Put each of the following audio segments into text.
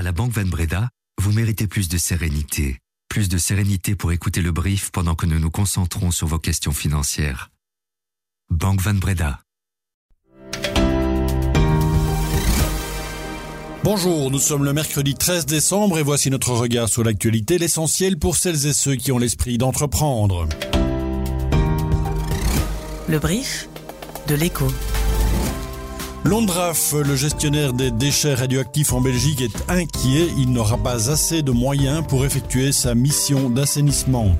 À la Banque Van Breda, vous méritez plus de sérénité. Plus de sérénité pour écouter le brief pendant que nous nous concentrons sur vos questions financières. Banque Van Breda. Bonjour, nous sommes le mercredi 13 décembre et voici notre regard sur l'actualité, l'essentiel pour celles et ceux qui ont l'esprit d'entreprendre. Le brief de l'écho. Londraf, le gestionnaire des déchets radioactifs en Belgique, est inquiet. Il n'aura pas assez de moyens pour effectuer sa mission d'assainissement.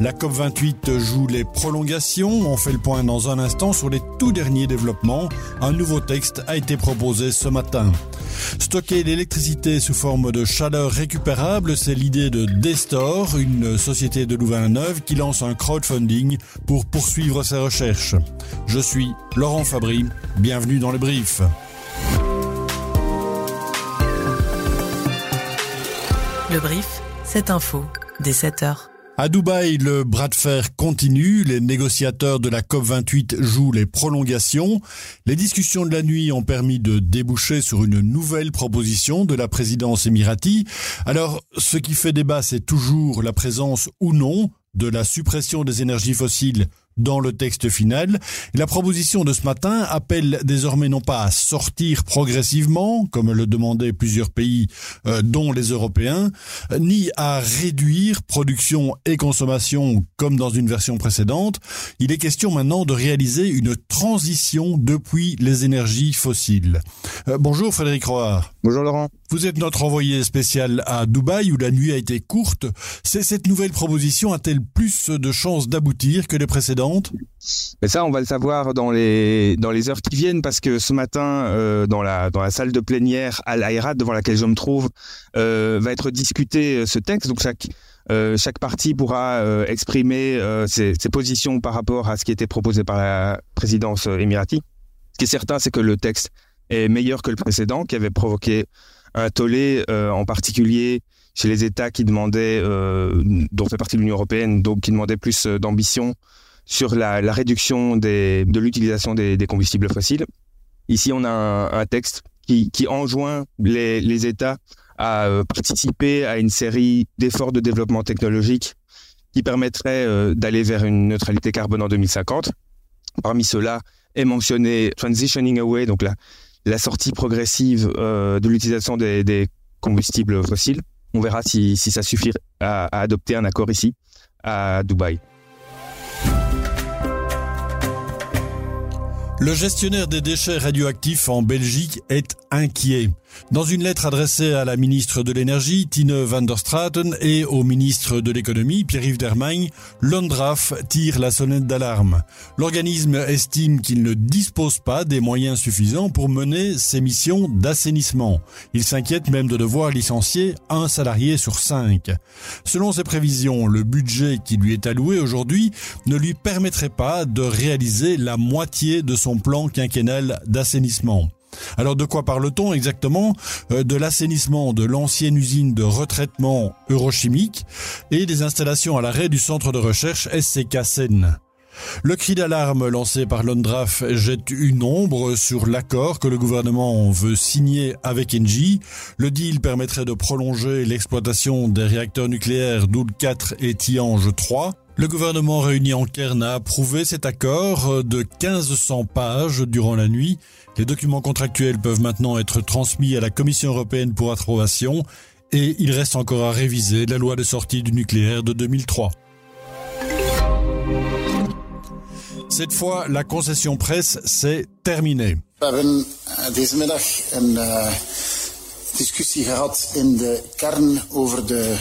La COP28 joue les prolongations. On fait le point dans un instant sur les tout derniers développements. Un nouveau texte a été proposé ce matin. Stocker l'électricité sous forme de chaleur récupérable, c'est l'idée de Destor, une société de Louvain-Neuve qui lance un crowdfunding pour poursuivre ses recherches. Je suis Laurent Fabry, bienvenue dans le brief. Le brief, c'est info, dès 7 heures. À Dubaï, le bras de fer continue. Les négociateurs de la COP28 jouent les prolongations. Les discussions de la nuit ont permis de déboucher sur une nouvelle proposition de la présidence émirati. Alors, ce qui fait débat, c'est toujours la présence ou non de la suppression des énergies fossiles dans le texte final. La proposition de ce matin appelle désormais non pas à sortir progressivement, comme le demandaient plusieurs pays, euh, dont les Européens, ni à réduire production et consommation comme dans une version précédente. Il est question maintenant de réaliser une transition depuis les énergies fossiles. Euh, bonjour Frédéric Roard. Bonjour Laurent. Vous êtes notre envoyé spécial à Dubaï où la nuit a été courte. C'est cette nouvelle proposition a-t-elle plus de chances d'aboutir que les précédentes? Mais ça, on va le savoir dans les dans les heures qui viennent parce que ce matin, euh, dans la dans la salle de plénière à l'Aïrat devant laquelle je me trouve, euh, va être discuté euh, ce texte. Donc chaque chaque partie pourra exprimer ses, ses, positions par rapport à ce qui était proposé par la présidence émirati. Ce qui est certain, c'est que le texte est meilleur que le précédent, qui avait provoqué un tollé, euh, en particulier chez les États qui demandaient, euh, dont fait partie l'Union européenne, donc qui demandaient plus euh, d'ambition sur la, réduction de l'utilisation des, combustibles fossiles. Ici, on a un, texte qui, enjoint les, États à participer à une série d'efforts de développement technologique qui permettraient euh, d'aller vers une neutralité carbone en 2050. Parmi ceux-là est mentionné transitioning away, donc la, la sortie progressive euh, de l'utilisation des, combustibles fossiles. On verra si, ça suffit à, adopter un accord ici, à Dubaï. Le gestionnaire des déchets radioactifs en Belgique est inquiet. Dans une lettre adressée à la ministre de l'Énergie, Tine van der Straten, et au ministre de l'Économie, Pierre-Yves Dermagne, l'ONDRAF tire la sonnette d'alarme. L'organisme estime qu'il ne dispose pas des moyens suffisants pour mener ses missions d'assainissement. Il s'inquiète même de devoir licencier un salarié sur cinq. Selon ses prévisions, le budget qui lui est alloué aujourd'hui ne lui permettrait pas de réaliser la moitié de son plan quinquennal d'assainissement. Alors de quoi parle-t-on exactement euh, De l'assainissement de l'ancienne usine de retraitement eurochimique et des installations à l'arrêt du centre de recherche SCK Seine? Le cri d'alarme lancé par l'ONDRAF jette une ombre sur l'accord que le gouvernement veut signer avec Engie. Le deal permettrait de prolonger l'exploitation des réacteurs nucléaires Doud 4 et Tiange 3 le gouvernement réuni en Cairn a approuvé cet accord de 1500 pages durant la nuit. Les documents contractuels peuvent maintenant être transmis à la Commission européenne pour approbation et il reste encore à réviser la loi de sortie du nucléaire de 2003. Cette fois, la concession presse, c'est terminé. Discussie gehad in de kern over de,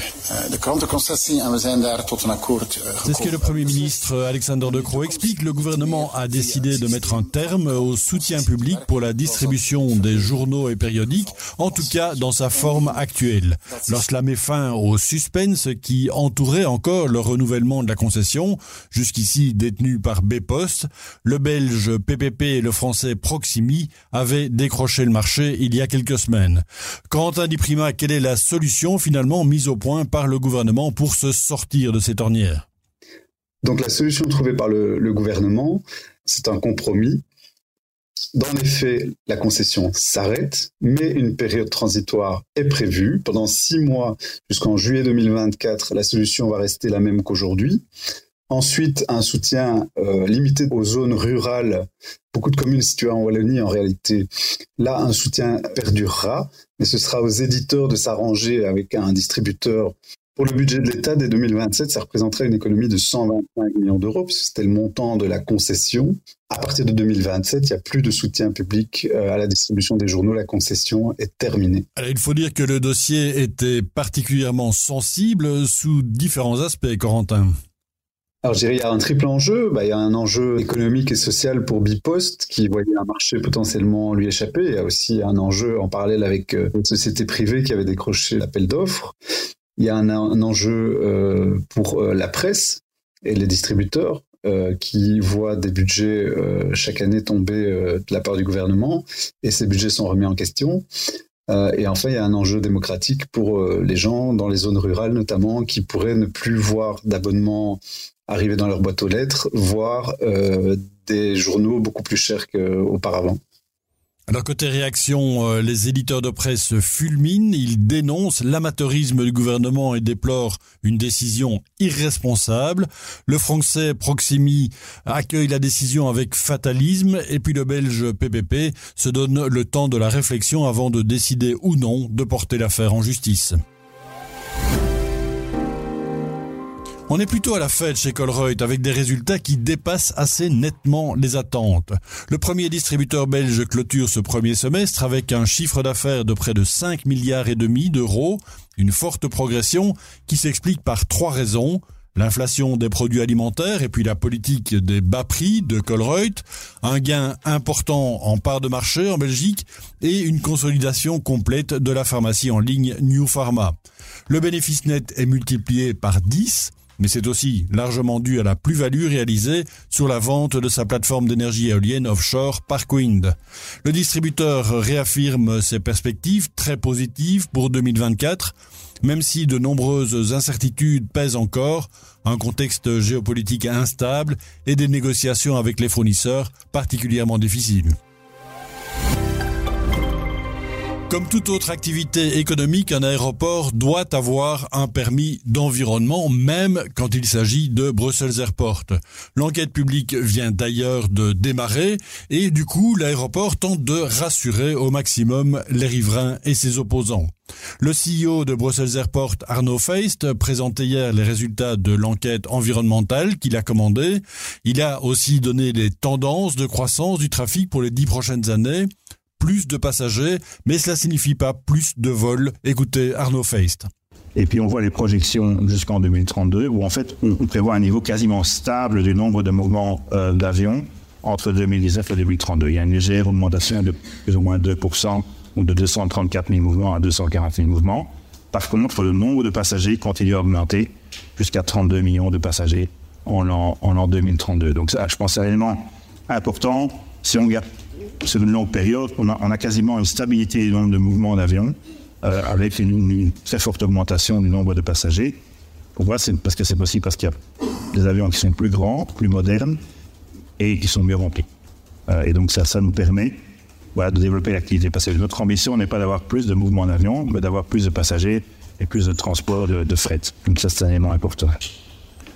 de krantenconcessie en we zijn daar tot een akkoord gekomen. C'est ce que le Premier ministre Alexander De Croo explique. Le gouvernement a décidé de mettre un terme au soutien public pour la distribution des journaux et périodiques, en tout cas dans sa forme actuelle. Lorsqu'elle met fin au suspense qui entourait encore le renouvellement de la concession, jusqu'ici détenu par B-Post, le belge PPP et le français Proximi avaient décroché le marché il y a quelques semaines. Quentin Di Prima, quelle est la solution finalement mise au point par le gouvernement pour se sortir de cette ornière Donc la solution trouvée par le, le gouvernement, c'est un compromis Dans les la concession s'arrête, mais une période transitoire est prévue. Pendant six mois, jusqu'en juillet 2024, la solution va rester la même qu'aujourd'hui. Ensuite, un soutien euh, limité aux zones rurales. Beaucoup de communes situées en Wallonie, en réalité, là, un soutien perdurera, mais ce sera aux éditeurs de s'arranger avec un distributeur. Pour le budget de l'État, dès 2027, ça représenterait une économie de 125 millions d'euros, c'était le montant de la concession. À partir de 2027, il n'y a plus de soutien public euh, à la distribution des journaux. La concession est terminée. Alors, il faut dire que le dossier était particulièrement sensible sous différents aspects, Corentin. Alors, je dirais, il y a un triple enjeu. Bah, il y a un enjeu économique et social pour Bipost, qui voyait un marché potentiellement lui échapper. Il y a aussi un enjeu en parallèle avec euh, une société privée qui avait décroché l'appel d'offres. Il y a un, enjeu euh, pour euh, la presse et les distributeurs qui voient des budgets chaque année tomber de la part du gouvernement et ces budgets sont remis en question. et enfin, il y a un enjeu démocratique pour les gens dans les zones rurales notamment qui pourraient ne plus voir d'abonnement arriver dans leur boîte aux lettres, voire euh, des journaux beaucoup plus chers qu'auparavant. Alors côté réaction, euh, les éditeurs de presse fulminent, ils dénoncent l'amateurisme du gouvernement et déplorent une décision irresponsable. Le français Proximi accueille la décision avec fatalisme et puis le belge PPP se donne le temps de la réflexion avant de décider ou non de porter l'affaire en justice. On est plutôt à la fête chez Colruyt avec des résultats qui dépassent assez nettement les attentes. Le premier distributeur belge clôture ce premier semestre avec un chiffre d'affaires de près de 5 milliards et demi d'euros, une forte progression qui s'explique par trois raisons l'inflation des produits alimentaires et puis la politique des bas prix de Colruyt, un gain important en part de marché en Belgique et une consolidation complète de la pharmacie en ligne New Pharma. Le bénéfice net est multiplié par 10 mais c'est aussi largement dû à la plus-value réalisée sur la vente de sa plateforme d'énergie éolienne offshore Parkwind. Le distributeur réaffirme ses perspectives très positives pour 2024, même si de nombreuses incertitudes pèsent encore, un contexte géopolitique instable et des négociations avec les fournisseurs particulièrement difficiles. Comme toute autre activité économique, un aéroport doit avoir un permis d'environnement, même quand il s'agit de Brussels Airport. L'enquête publique vient d'ailleurs de démarrer et du coup, l'aéroport tente de rassurer au maximum les riverains et ses opposants. Le CEO de Brussels Airport, Arnaud Feist, présentait hier les résultats de l'enquête environnementale qu'il a commandée. Il a aussi donné les tendances de croissance du trafic pour les dix prochaines années plus de passagers, mais cela signifie pas plus de vols. Écoutez Arnaud Feist. Et puis on voit les projections jusqu'en 2032 où en fait on prévoit un niveau quasiment stable du nombre de mouvements euh, d'avions entre 2019 et 2032. Il y a une légère augmentation de plus ou moins 2%, ou de 234 000 mouvements à 240 000 mouvements. Par contre, le nombre de passagers continue à augmenter jusqu'à 32 millions de passagers en l'an, en 2032. Donc ça, je pense, c'est réellement important. Si on regarde sur une longue période, on a, quasiment une stabilité du nombre de mouvements d'avions, euh, avec une, très forte augmentation du nombre de passagers. Pourquoi C'est parce que c'est possible parce qu'il y a des avions qui sont plus grands, plus modernes et qui sont mieux remplis. Euh, et donc ça, ça nous permet de développer l'activité que Notre ambition n'est pas d'avoir plus de mouvements d'avions, mais d'avoir plus de passagers et plus de transport de, de fret. Donc ça, c'est un élément important.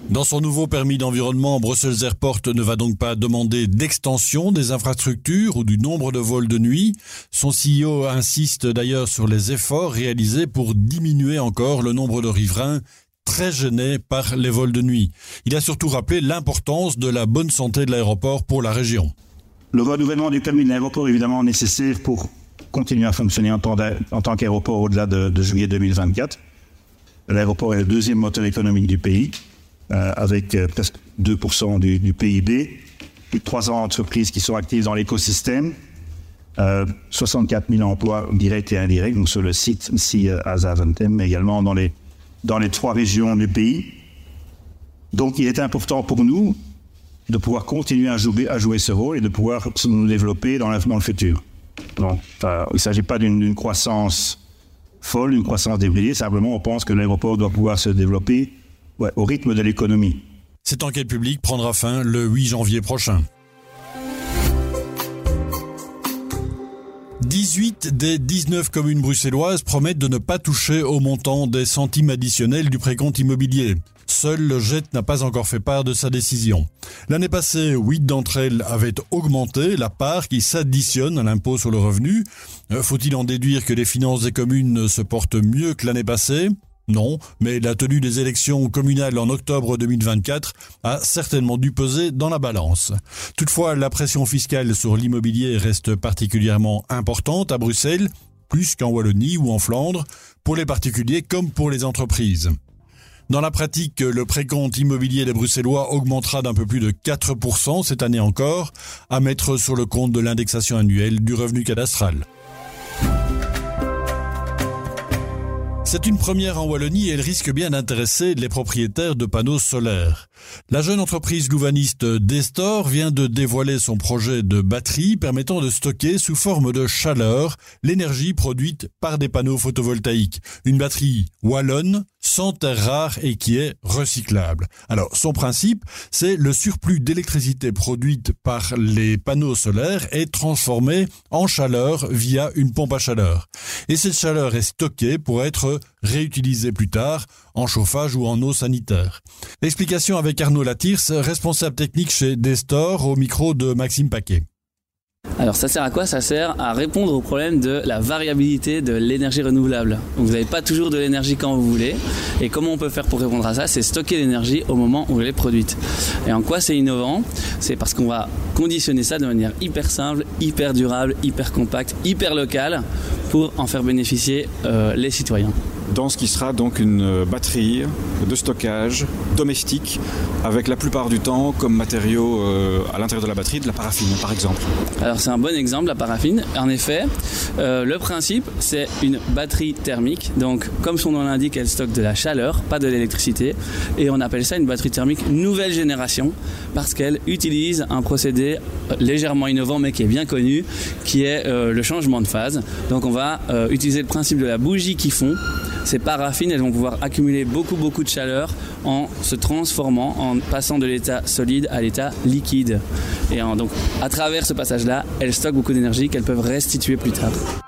Dans son nouveau permis d'environnement, Brussels Airport ne va donc pas demander d'extension des infrastructures ou du nombre de vols de nuit. Son CEO insiste d'ailleurs sur les efforts réalisés pour diminuer encore le nombre de riverains très gênés par les vols de nuit. Il a surtout rappelé l'importance de la bonne santé de l'aéroport pour la région. Le renouvellement du permis de l'aéroport est évidemment nécessaire pour continuer à fonctionner en tant, qu'aéroport au-delà de, de juillet 2024. L'aéroport est le deuxième moteur économique du pays. Euh, avec euh, presque 2% du, PIB, plus de 300 entreprises qui sont actives dans l'écosystème, 64 euh, 000 emplois directs et indirects, donc sur le site ici à Zaventem, mais également dans les, dans les trois régions du pays. Donc il est important pour nous de pouvoir continuer à jouer, à jouer ce rôle et de pouvoir nous développer dans, dans le futur. Donc, il ne s'agit pas d'une croissance folle, une croissance débridée, simplement on pense que l'aéroport doit pouvoir se développer au rythme de l'économie. Cette enquête publique prendra fin le 8 janvier prochain. 18 des 19 communes bruxelloises promettent de ne pas toucher au montant des centimes additionnels du précompte immobilier. Seul le JET n'a pas encore fait part de sa décision. L'année passée, huit d'entre elles avaient augmenté la part qui s'additionne à l'impôt sur le revenu. Euh, faut-il en déduire que les finances des communes se portent mieux que l'année passée? Non, mais la tenue des élections communales en octobre 2024 a certainement dû peser dans la balance. Toutefois, la pression fiscale sur l'immobilier reste particulièrement importante à Bruxelles, plus qu'en Wallonie ou en Flandre, pour les particuliers comme pour les entreprises. Dans la pratique, le précompte immobilier des Bruxellois augmentera d'un peu plus de 4% cette année encore, à mettre sur le compte de l'indexation annuelle du revenu cadastral. C'est une première en Wallonie et elle risque bien d'intéresser les propriétaires de panneaux solaires. La jeune entreprise louvaniste Destor vient de dévoiler son projet de batterie permettant de stocker sous forme de chaleur l'énergie produite par des panneaux photovoltaïques. Une batterie wallonne, sans terre rare et qui est recyclable. Alors, son principe, c'est le surplus d'électricité produite par les panneaux solaires est transformé en chaleur via une pompe à chaleur. Et cette chaleur est stockée pour être réutilisée plus tard en chauffage ou en eau sanitaire. L'explication avec Arnaud Latirs, responsable technique chez Destor, au micro de Maxime Paquet. Alors ça sert à quoi? Ça sert à répondre au problème de la variabilité de l'énergie renouvelable. vous n'avez pas toujours de l'énergie quand vous voulez. Et comment on peut faire pour répondre à ça? C'est stocker l'énergie au moment où elle est produite. Et en quoi c'est innovant? C'est parce qu'on va conditionner ça de manière hyper simple, hyper durable, hyper compacte, hyper locale pour en faire bénéficier euh, les citoyens dans ce qui sera donc une euh, batterie de stockage domestique avec la plupart du temps comme matériau euh, à l'intérieur de la batterie de la paraffine par exemple. Alors c'est un bon exemple la paraffine. En effet, euh, le principe c'est une batterie thermique. Donc comme son nom l'indique, elle stocke de la chaleur, pas de l'électricité. Et on appelle ça une batterie thermique nouvelle génération parce qu'elle utilise un procédé légèrement innovant mais qui est bien connu, qui est le changement de phase. Donc on va utiliser le principe de la bougie qui fond ces paraffines, elles vont pouvoir accumuler beaucoup beaucoup de chaleur en se transformant, en passant de l'état solide à l'état liquide. Et donc, à travers ce passage-là, elles stockent beaucoup d'énergie qu'elles peuvent restituer plus tard.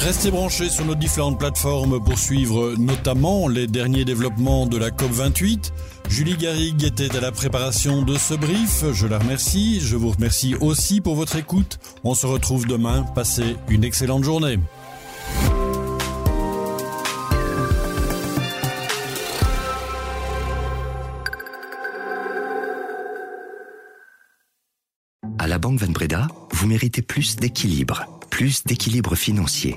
Restez branchés sur nos différentes plateformes pour suivre notamment les derniers développements de la COP28. Julie Garrigue était à la préparation de ce brief. Je la remercie. Je vous remercie aussi pour votre écoute. On se retrouve demain. Passez une excellente journée. À la Banque Van Breda, vous méritez plus d'équilibre, plus d'équilibre financier